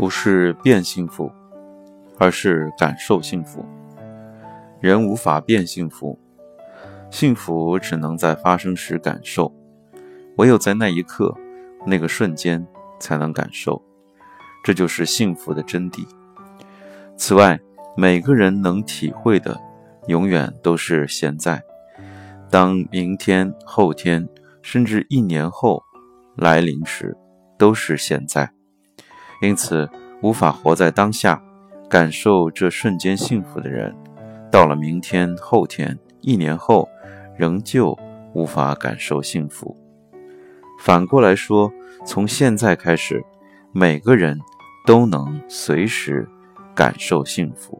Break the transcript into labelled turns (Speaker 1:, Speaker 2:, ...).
Speaker 1: 不是变幸福，而是感受幸福。人无法变幸福，幸福只能在发生时感受，唯有在那一刻、那个瞬间才能感受，这就是幸福的真谛。此外，每个人能体会的，永远都是现在。当明天、后天，甚至一年后来临时，都是现在。因此，无法活在当下，感受这瞬间幸福的人，到了明天、后天、一年后，仍旧无法感受幸福。反过来说，从现在开始，每个人都能随时感受幸福。